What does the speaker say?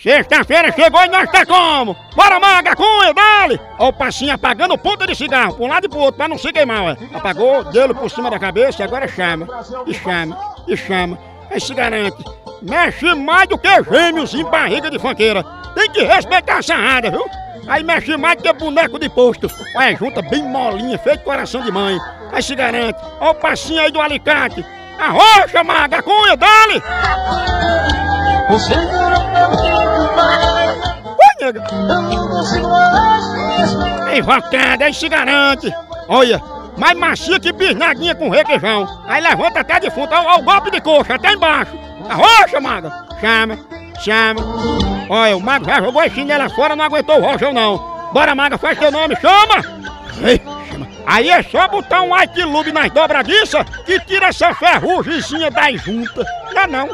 Sexta-feira chegou e nós tá como? Bora maga, cunha, dale! Ó o passinho apagando ponta de cigarro, pra um lado e pro outro, pra não se queimar, ué. Apagou, deu por cima da cabeça e agora chama. E chama, e chama. Aí se garante. Mexe mais do que gêmeos em barriga de fanqueira. Tem que respeitar a sarrada, viu? Aí mexe mais do que boneco de posto. Olha, junta bem molinha, feito coração de mãe. Aí se garante. Ó o passinho aí do alicate. Arrocha, maga, cunha, dale! Você nega. Eu não aí se garante. Olha, mais macia que bisnaguinha com requeijão. Aí levanta até de fundo, ó o golpe de coxa, até embaixo. Arrocha, maga. Chama, chama. Olha, o mago já jogou a chinela fora, não aguentou o rocha não. Bora, maga, faz teu nome, chama. Ei. Aí é só botar um white lube nas dobradiças que tira essa ferrugemzinha das juntas. Não é não.